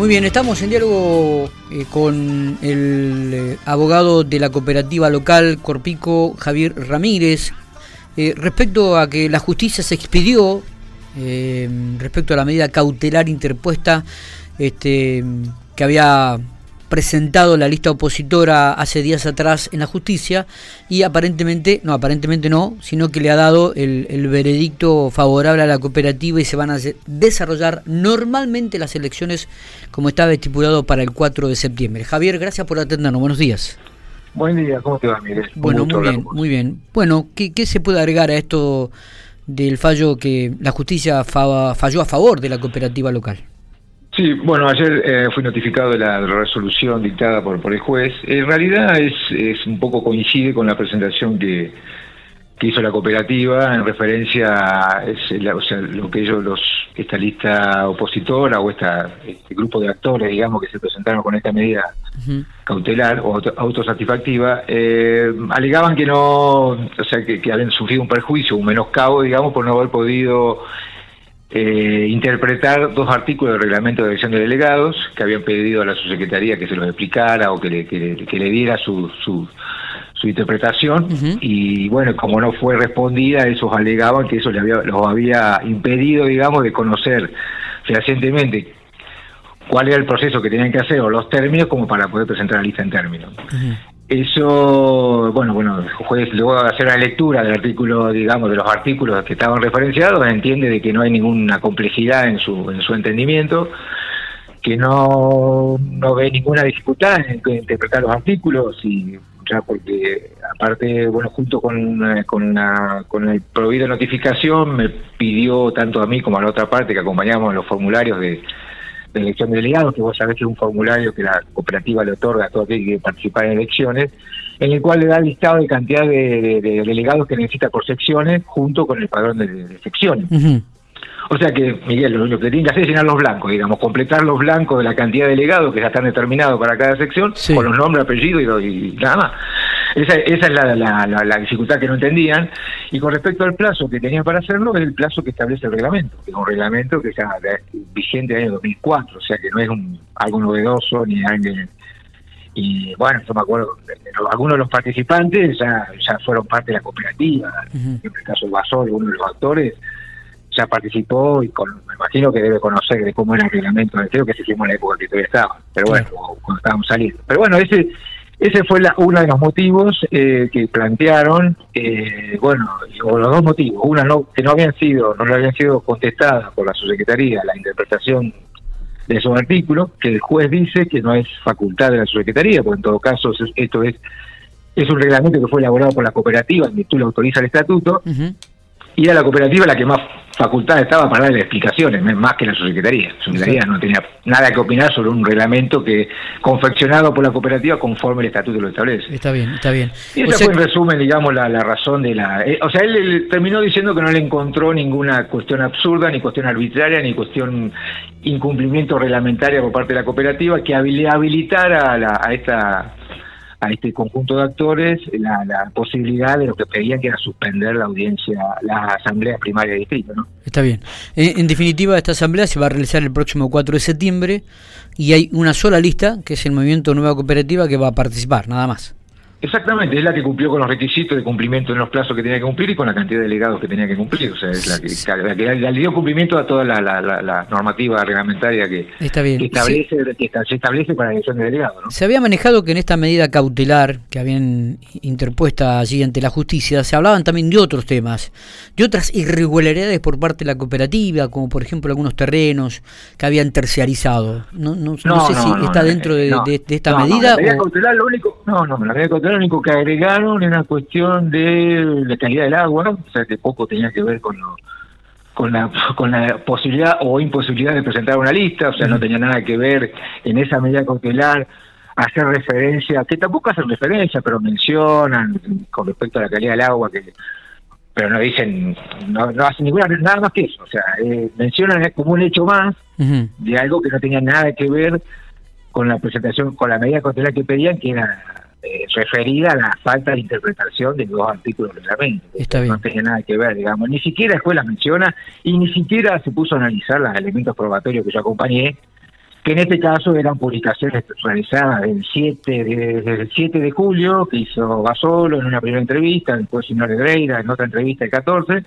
Muy bien, estamos en diálogo eh, con el eh, abogado de la cooperativa local Corpico, Javier Ramírez, eh, respecto a que la justicia se expidió respecto a la medida cautelar interpuesta este, que había presentado la lista opositora hace días atrás en la justicia y aparentemente, no, aparentemente no, sino que le ha dado el, veredicto favorable a la cooperativa y se van a desarrollar normalmente las elecciones como estaba estipulado para el 4 de septiembre. Javier, gracias por atendernos, buenos días. Buen día, ¿cómo te va, Miguel? Bueno, muy bien, muy bien. Bueno, ¿qué, ¿qué, se puede agregar a esto del fallo que la justicia falló a favor de la cooperativa local? Sí, bueno, ayer eh, fui notificado de la resolución dictada por, por el juez. En realidad es, es un poco coincide con la presentación que, que hizo la cooperativa en referencia a o sea, lo que ellos, los, esta lista opositora o esta, este grupo de actores, digamos, que se presentaron con esta medida cautelar o autosatisfactiva, eh, alegaban que no, o sea, que, que habían sufrido un perjuicio, un menoscabo, digamos, por no haber podido eh, interpretar dos artículos del reglamento de elección de delegados que habían pedido a la subsecretaría que se los explicara o que le, que le, diera su, su, interpretación. Y bueno, como no fue respondida, esos alegaban que eso les había, los había impedido, digamos, de conocer fehacientemente cuál era el proceso que tenían que hacer o los términos como para poder presentar la lista en términos. Eso, bueno, bueno, el juez luego de hacer la lectura del artículo, digamos, de los artículos que estaban referenciados, entiende de que no hay ninguna complejidad en su, en su entendimiento, que no, no ve ninguna dificultad en interpretar los artículos y ya porque aparte, bueno, junto con, eh, con, con el prohibido notificación me pidió tanto a mí como a la otra parte que acompañamos los formularios de de elección de delegados, que vos sabés que es un formulario que la cooperativa le otorga a todo aquel que quiere participar en elecciones, en el cual le da el listado de cantidad de, delegados que necesita por secciones junto con el padrón de, secciones. O sea que, Miguel, lo único que tiene que hacer es llenar los blancos, digamos, completar los blancos de la cantidad de delegados que ya están determinados para cada sección, con los nombres, apellidos y, nada más. Esa, esa es la, la, la, dificultad que no entendían. Y con respecto al plazo que tenían para hacerlo, es el plazo que establece el reglamento, que es un reglamento que está vigente del año 2004, o sea que no es un, algo novedoso ni algo... Y bueno, yo me acuerdo, algunos de los participantes ya, ya fueron parte de la cooperativa, en el caso de Basol, uno de los actores, ya participó y con, me imagino que debe conocer de cómo era el reglamento, creo que se hicimos en la época que todavía estaba, pero bueno, cuando estábamos saliendo. Pero bueno, ese ese fue la, uno de los motivos eh, que plantearon, eh, bueno, o los dos motivos, una no, que no habían sido, no le habían sido contestadas por la subsecretaría la interpretación de esos artículos, que el juez dice que no es facultad de la subsecretaría, porque en todo caso esto es es un reglamento que fue elaborado por la cooperativa, en virtud lo autoriza el estatuto, y era la cooperativa la que más facultad estaba para darle explicaciones, más que la subsecretaría. La subsecretaría no tenía nada que opinar sobre un reglamento que confeccionado por la cooperativa conforme el estatuto lo establece. Está bien, está bien. Y esa fue en resumen, digamos, la, razón de la... Eh, o sea, él, terminó diciendo que no le encontró ninguna cuestión absurda, ni cuestión arbitraria, ni cuestión incumplimiento reglamentario por parte de la cooperativa que habilitara a, a esta a este conjunto de actores la, posibilidad de lo que pedían que era suspender la audiencia, la asamblea primaria de distrito. ¿no? Está bien. En, definitiva, esta asamblea se va a realizar el próximo 4 de septiembre y hay una sola lista, que es el Movimiento Nueva Cooperativa, que va a participar, nada más. Exactamente, es la que cumplió con los requisitos de cumplimiento en los plazos que tenía que cumplir y con la cantidad de delegados que tenía que cumplir. O sea, es la que, le dio cumplimiento a toda la, normativa reglamentaria que, establece, se establece para la elección de delegados. Se había manejado que en esta medida cautelar que habían interpuesta allí ante la justicia se hablaban también de otros temas, de otras irregularidades por parte de la cooperativa, como por ejemplo algunos terrenos que habían terciarizado. No, no, sé si está dentro de, esta medida. La medida cautelar, lo único, no, no, la medida cautelar lo único que agregaron era una cuestión de la calidad del agua, o sea que poco tenía que ver con con la, con la posibilidad o imposibilidad de presentar una lista, o sea, no tenía nada que ver en esa medida cautelar hacer referencia, que tampoco hacen referencia, pero mencionan con respecto a la calidad del agua, que pero no dicen, no, no hacen ninguna, nada más que eso, o sea, eh, mencionan como un hecho más de algo que no tenía nada que ver con la presentación, con la medida cautelar que pedían, que era eh, referida a la falta de interpretación de los artículos del reglamento. No tenía nada que ver, digamos. Ni siquiera después la menciona y ni siquiera se puso a analizar los elementos probatorios que yo acompañé, que en este caso eran publicaciones realizadas el 7 de, desde el 7 de julio, que hizo Basolo en una primera entrevista, después Señor Greira en otra entrevista el 14,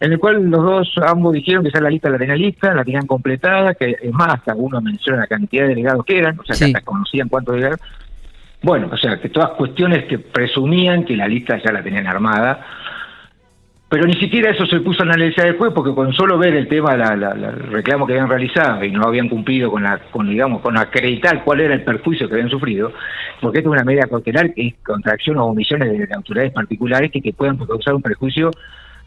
en el cual los dos ambos dijeron que ya la lista la tenían lista, la tenían completada, que es más, algunos mencionan la cantidad de delegados que eran, o sea, que hasta conocían cuántos delegados. Bueno, o sea, que todas cuestiones que presumían que la lista ya la tenían armada, pero ni siquiera eso se puso a analizar después, porque con solo ver el tema, la, la, reclamo que habían realizado y no habían cumplido con la, con digamos, con acreditar cuál era el perjuicio que habían sufrido, porque esto es una medida cautelar que es contracción o omisiones de, autoridades particulares que, que puedan causar un perjuicio,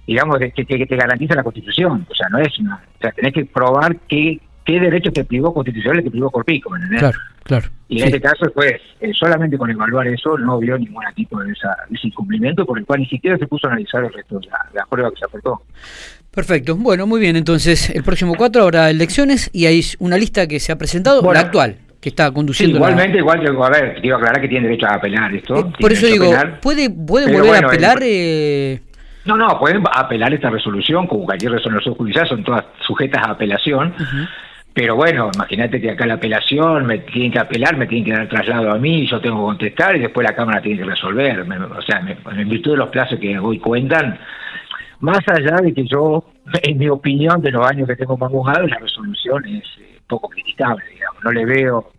digamos, que, que, te garantiza la Constitución. O sea, no es una, o sea, tenés que probar que qué derechos te privó constitucional te privó Corpico, ¿me Claro, claro. Y en este caso, pues, solamente con evaluar eso no vio ningún tipo de, esa, ese incumplimiento, por el cual ni siquiera se puso a analizar el resto de la, prueba que se aportó. Perfecto. Bueno, muy bien. Entonces, el próximo 4 habrá elecciones y hay una lista que se ha presentado, la actual, que está conduciendo. igualmente, igual que, a ver, quiero aclarar que tiene derecho a apelar esto. Eh, por eso digo, ¿puede, puede volver a apelar? Eh? No, no, pueden apelar esta resolución, como cualquier resolución judicial, son todas sujetas a apelación. Pero bueno, imagínate que acá la apelación me tienen que apelar, me tienen que dar traslado a mí, yo tengo que contestar y después la Cámara tiene que resolver. o sea, en virtud de los plazos que hoy cuentan, más allá de que yo, en mi opinión, de los años que tengo más abogado, la resolución es eh, poco criticable, digamos. No le veo.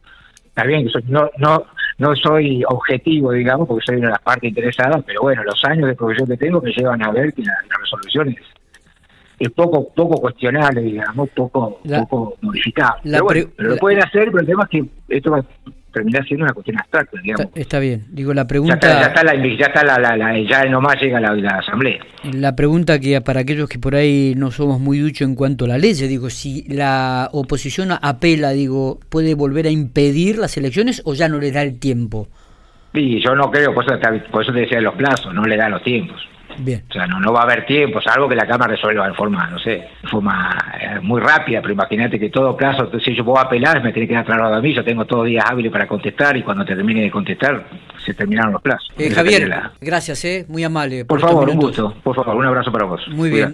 Está bien que no, no, no soy objetivo, digamos, porque soy una de las partes interesadas, pero bueno, los años de profesión que tengo me llevan a ver que la, la resolución es es poco poco cuestionable, digamos, poco poco modificable. pero, lo pueden hacer, pero el tema es que esto va a terminar siendo una cuestión abstracta, digamos. Está, bien, digo, la pregunta... Ya está, la, ya, está la, ya nomás llega la, la, asamblea. La pregunta que para aquellos que por ahí no somos muy duchos en cuanto a la ley, digo, si la oposición apela, digo, ¿puede volver a impedir las elecciones o ya no le da el tiempo? Sí, yo no creo, por eso, por eso te decía los plazos, no le da los tiempos. Bien. O sea, no, no va a haber tiempo, salvo que la Cámara resuelva de forma, no sé, de forma eh, muy rápida, pero imagínate que todo plazo, si yo puedo apelar, me tiene que dar traslado a mí, yo tengo todos días hábiles para contestar y cuando termine de contestar, se terminaron los plazos. Eh, Javier, gracias, eh, muy amable. Por, favor, un gusto, por favor, un abrazo para vos. Muy bien.